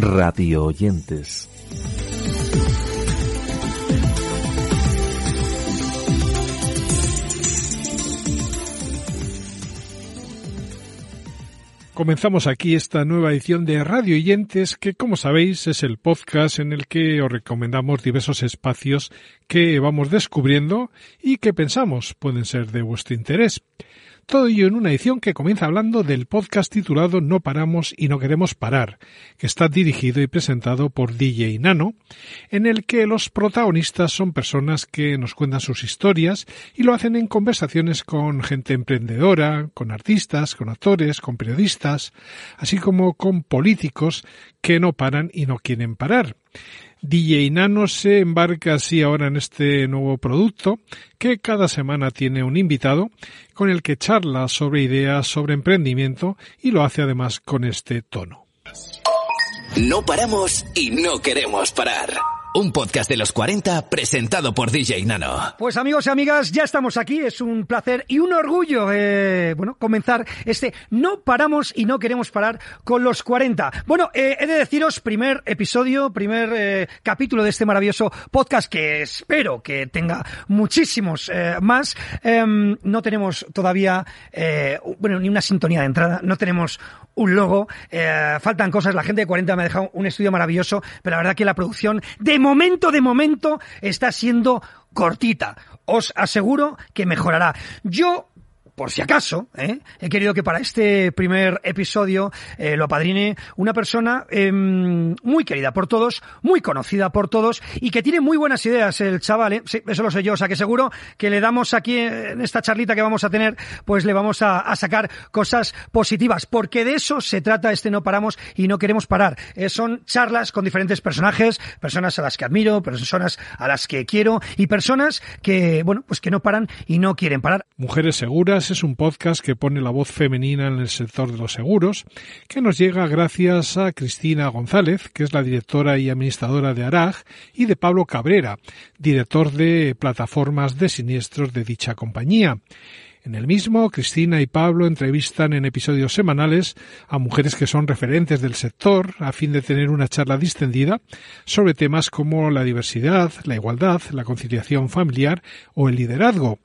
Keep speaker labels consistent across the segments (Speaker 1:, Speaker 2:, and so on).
Speaker 1: Radio oyentes.
Speaker 2: Comenzamos aquí esta nueva edición de Radio Oyentes, que como sabéis es el podcast en el que os recomendamos diversos espacios que vamos descubriendo y que pensamos pueden ser de vuestro interés. Todo ello en una edición que comienza hablando del podcast titulado No paramos y no queremos parar, que está dirigido y presentado por DJ Nano, en el que los protagonistas son personas que nos cuentan sus historias y lo hacen en conversaciones con gente emprendedora, con artistas, con actores, con periodistas, así como con políticos que no paran y no quieren parar. DJ Nano se embarca así ahora en este nuevo producto que cada semana tiene un invitado con el que charla sobre ideas, sobre emprendimiento y lo hace además con este tono.
Speaker 3: No paramos y no queremos parar. Un podcast de los 40 presentado por DJ Nano.
Speaker 4: Pues amigos y amigas, ya estamos aquí. Es un placer y un orgullo, eh, bueno, comenzar este No paramos y no queremos parar con los 40. Bueno, eh, he de deciros, primer episodio, primer eh, capítulo de este maravilloso podcast que espero que tenga muchísimos más. Em, no tenemos todavía, bueno, ni una sintonía de entrada. No tenemos un logo. Faltan cosas. La gente de 40 me ha dejado un estudio maravilloso, pero la verdad que la producción de momento, de momento, está siendo cortita. Os aseguro que mejorará. Yo por si acaso, ¿eh? he querido que para este primer episodio eh, lo apadrine una persona eh, muy querida por todos, muy conocida por todos y que tiene muy buenas ideas el chaval, ¿eh? sí, eso lo sé yo, o sea que seguro que le damos aquí en esta charlita que vamos a tener, pues le vamos a, a sacar cosas positivas, porque de eso se trata este No Paramos y no queremos parar. Eh, son charlas con diferentes personajes, personas a las que admiro, personas a las que quiero y personas que, bueno, pues que no paran y no quieren parar.
Speaker 2: Mujeres seguras es un podcast que pone la voz femenina en el sector de los seguros, que nos llega gracias a Cristina González, que es la directora y administradora de ARAG, y de Pablo Cabrera, director de plataformas de siniestros de dicha compañía. En el mismo, Cristina y Pablo entrevistan en episodios semanales a mujeres que son referentes del sector a fin de tener una charla distendida sobre temas como la diversidad, la igualdad, la conciliación familiar o el liderazgo.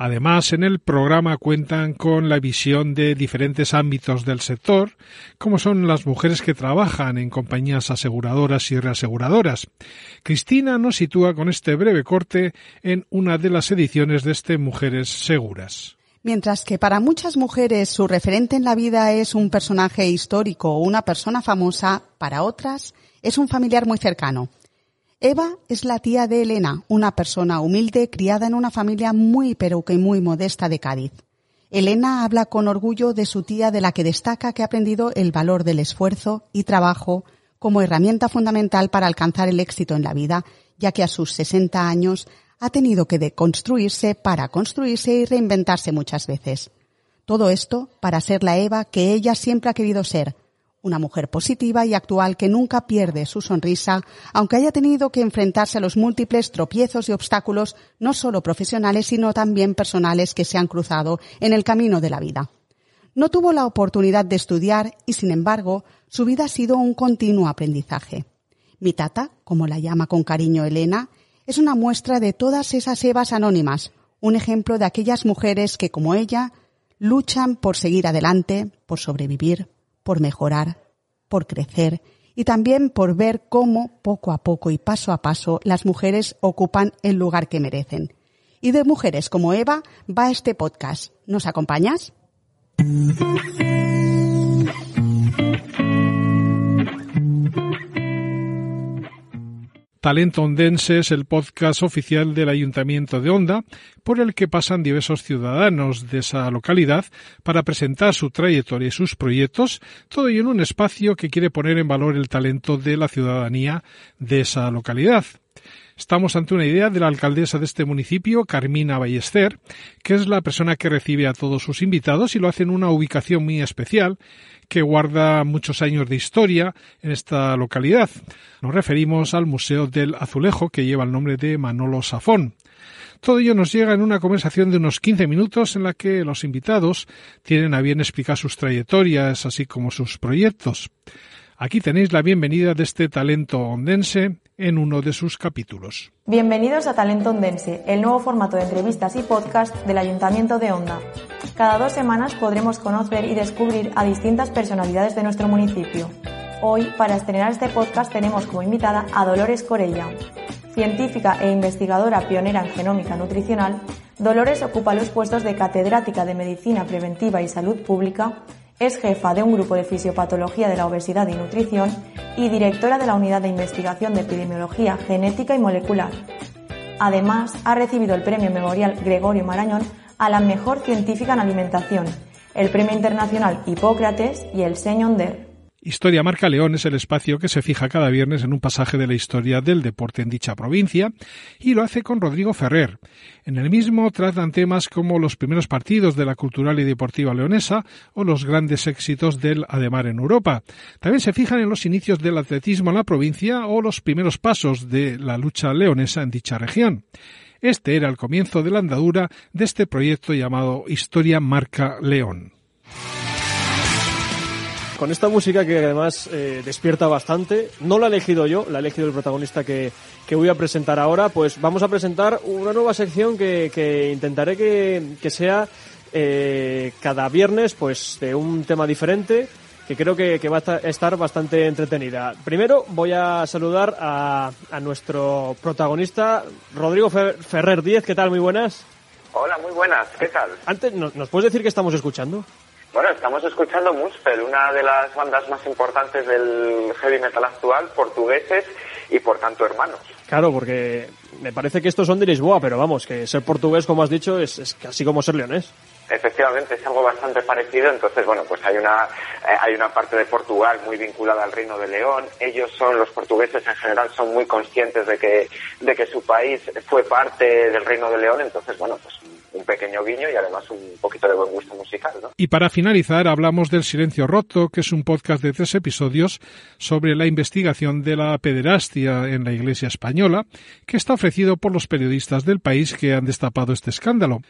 Speaker 2: Además, en el programa cuentan con la visión de diferentes ámbitos del sector, como son las mujeres que trabajan en compañías aseguradoras y reaseguradoras. Cristina nos sitúa con este breve corte en una de las ediciones de este Mujeres Seguras.
Speaker 5: Mientras que para muchas mujeres su referente en la vida es un personaje histórico o una persona famosa, para otras es un familiar muy cercano. Eva es la tía de Elena, una persona humilde criada en una familia muy pero que muy modesta de Cádiz. Elena habla con orgullo de su tía de la que destaca que ha aprendido el valor del esfuerzo y trabajo como herramienta fundamental para alcanzar el éxito en la vida, ya que a sus 60 años ha tenido que deconstruirse para construirse y reinventarse muchas veces. Todo esto para ser la Eva que ella siempre ha querido ser, una mujer positiva y actual que nunca pierde su sonrisa, aunque haya tenido que enfrentarse a los múltiples tropiezos y obstáculos, no solo profesionales, sino también personales que se han cruzado en el camino de la vida. No tuvo la oportunidad de estudiar y, sin embargo, su vida ha sido un continuo aprendizaje. Mi tata, como la llama con cariño Elena, es una muestra de todas esas Evas anónimas, un ejemplo de aquellas mujeres que, como ella, luchan por seguir adelante, por sobrevivir, por mejorar, por crecer y también por ver cómo poco a poco y paso a paso las mujeres ocupan el lugar que merecen. Y de mujeres como Eva va este podcast. ¿Nos acompañas?
Speaker 2: Talento Ondense es el podcast oficial del Ayuntamiento de Onda, por el que pasan diversos ciudadanos de esa localidad para presentar su trayectoria y sus proyectos, todo ello en un espacio que quiere poner en valor el talento de la ciudadanía de esa localidad. Estamos ante una idea de la alcaldesa de este municipio, Carmina Ballester, que es la persona que recibe a todos sus invitados y lo hace en una ubicación muy especial que guarda muchos años de historia en esta localidad. Nos referimos al Museo del Azulejo, que lleva el nombre de Manolo Safón. Todo ello nos llega en una conversación de unos 15 minutos en la que los invitados tienen a bien explicar sus trayectorias, así como sus proyectos. Aquí tenéis la bienvenida de este talento ondense en uno de sus capítulos.
Speaker 6: Bienvenidos a Talento Ondense, el nuevo formato de entrevistas y podcast del Ayuntamiento de Onda. Cada dos semanas podremos conocer y descubrir a distintas personalidades de nuestro municipio. Hoy, para estrenar este podcast, tenemos como invitada a Dolores Corella. Científica e investigadora pionera en genómica nutricional, Dolores ocupa los puestos de catedrática de Medicina Preventiva y Salud Pública, es jefa de un grupo de fisiopatología de la obesidad y nutrición y directora de la Unidad de Investigación de Epidemiología Genética y Molecular. Además, ha recibido el Premio Memorial Gregorio Marañón a la mejor científica en alimentación, el Premio Internacional Hipócrates y el Señor Der.
Speaker 2: Historia Marca León es el espacio que se fija cada viernes en un pasaje de la historia del deporte en dicha provincia y lo hace con Rodrigo Ferrer. En el mismo tratan temas como los primeros partidos de la cultural y deportiva leonesa o los grandes éxitos del Ademar en Europa. También se fijan en los inicios del atletismo en la provincia o los primeros pasos de la lucha leonesa en dicha región. Este era el comienzo de la andadura de este proyecto llamado Historia Marca León
Speaker 7: con esta música que además eh, despierta bastante. No la he elegido yo, la ha elegido el protagonista que, voy a presentar ahora. Pues vamos a presentar una nueva sección que, intentaré que, sea eh, cada viernes pues de un tema diferente que creo que, va a estar bastante entretenida. Primero voy a saludar a, nuestro protagonista, Rodrigo Ferrer Díez. ¿Qué tal? Muy buenas.
Speaker 8: Hola, muy buenas. ¿Qué tal?
Speaker 7: Antes, ¿nos puedes decir qué estamos escuchando?
Speaker 8: Bueno, estamos escuchando Muspel, una de las bandas más importantes del heavy metal actual, portugueses y por tanto hermanos.
Speaker 7: Claro, porque me parece que estos son de Lisboa, pero vamos, que ser portugués, como has dicho, es, casi como ser leonés.
Speaker 8: Efectivamente, es algo bastante parecido. Entonces, bueno, pues hay una, eh, hay una parte de Portugal muy vinculada al Reino de León. Ellos son, los portugueses en general, son muy conscientes de que, de que su país fue parte del Reino de León. Entonces, bueno, pues un pequeño guiño y además un poquito de buen gusto musical. ¿no?
Speaker 2: Y para finalizar, hablamos del Silencio Roto, que es un podcast de tres episodios sobre la investigación de la pederastia en la Iglesia española, que está ofrecido por los periodistas del país que han destapado este escándalo.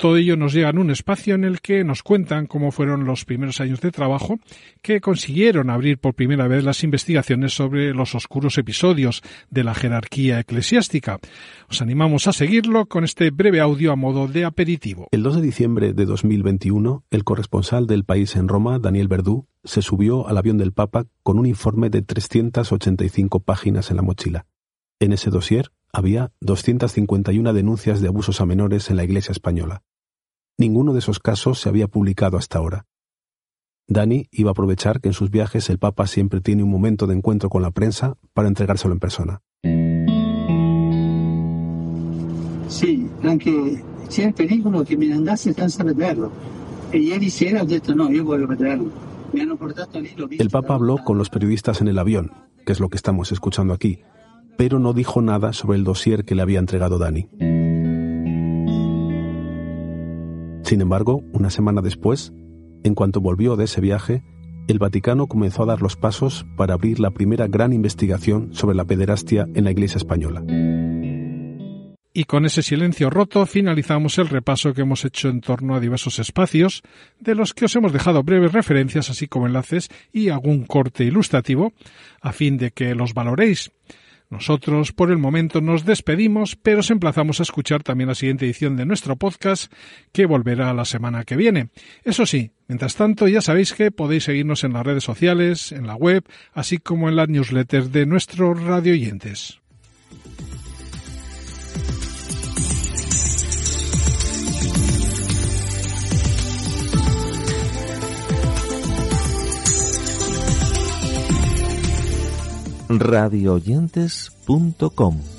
Speaker 2: Todo ello nos llega en un espacio en el que nos cuentan cómo fueron los primeros años de trabajo que consiguieron abrir por primera vez las investigaciones sobre los oscuros episodios de la jerarquía eclesiástica. Os animamos a seguirlo con este breve audio a modo de aperitivo.
Speaker 1: El 2 de diciembre de 2021, el corresponsal del país en Roma, Daniel Verdú, se subió al avión del Papa con un informe de 385 páginas en la mochila. En ese dossier había 251 denuncias de abusos a menores en la Iglesia española. Ninguno de esos casos se había publicado hasta ahora. Dani iba a aprovechar que en sus viajes el Papa siempre tiene un momento de encuentro con la prensa para entregárselo en persona.
Speaker 9: Sí, anche c'è il pericolo che me andasse senza vederlo. E ieri sera ho detto no, io voglio vederlo. Me hanno portato lì, visto.
Speaker 1: El Papa habló con los periodistas en el avión, que es lo que estamos escuchando aquí, pero no dijo nada sobre el dossier que le había entregado Dani. Sin embargo, una semana después, en cuanto volvió de ese viaje, el Vaticano comenzó a dar los pasos para abrir la primera gran investigación sobre la pederastia en la Iglesia española.
Speaker 2: Y con ese silencio roto finalizamos el repaso que hemos hecho en torno a diversos espacios, de los que os hemos dejado breves referencias, así como enlaces y algún corte ilustrativo, a fin de que los valoréis. Nosotros por el momento nos despedimos, pero os emplazamos a escuchar también la siguiente edición de nuestro podcast, que volverá la semana que viene. Eso sí, mientras tanto ya sabéis que podéis seguirnos en las redes sociales, en la web, así como en las newsletters de nuestros radio
Speaker 10: radioyentes.com